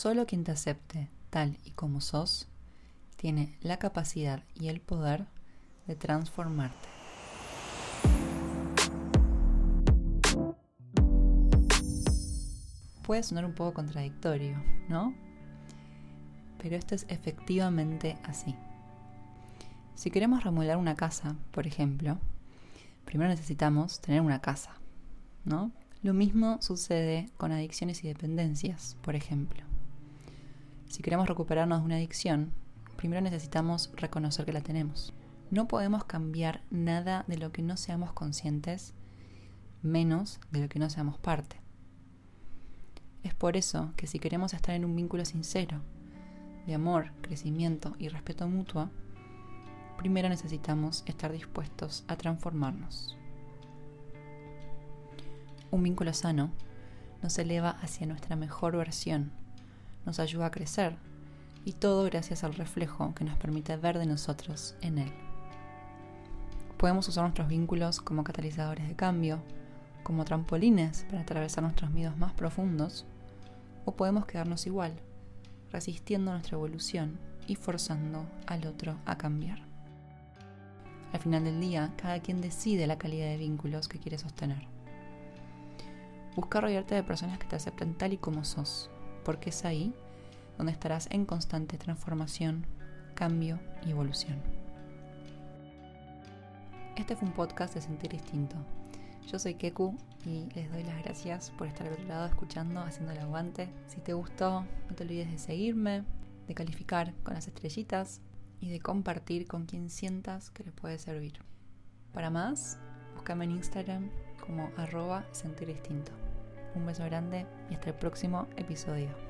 Solo quien te acepte tal y como sos tiene la capacidad y el poder de transformarte. Puede sonar un poco contradictorio, ¿no? Pero esto es efectivamente así. Si queremos remodelar una casa, por ejemplo, primero necesitamos tener una casa, ¿no? Lo mismo sucede con adicciones y dependencias, por ejemplo. Si queremos recuperarnos de una adicción, primero necesitamos reconocer que la tenemos. No podemos cambiar nada de lo que no seamos conscientes, menos de lo que no seamos parte. Es por eso que si queremos estar en un vínculo sincero, de amor, crecimiento y respeto mutuo, primero necesitamos estar dispuestos a transformarnos. Un vínculo sano nos eleva hacia nuestra mejor versión, nos ayuda a crecer y todo gracias al reflejo que nos permite ver de nosotros en él. Podemos usar nuestros vínculos como catalizadores de cambio, como trampolines para atravesar nuestros miedos más profundos, o podemos quedarnos igual, resistiendo nuestra evolución y forzando al otro a cambiar. Al final del día, cada quien decide la calidad de vínculos que quiere sostener. Busca rodearte de personas que te acepten tal y como sos, porque es ahí donde estarás en constante transformación, cambio y evolución. Este fue un podcast de Sentir Distinto. Yo soy Keku y les doy las gracias por estar al otro lado escuchando, haciendo el aguante. Si te gustó, no te olvides de seguirme, de calificar con las estrellitas y de compartir con quien sientas que les puede servir. Para más, búscame en Instagram como arroba sentir distinto. Un beso grande y hasta el próximo episodio.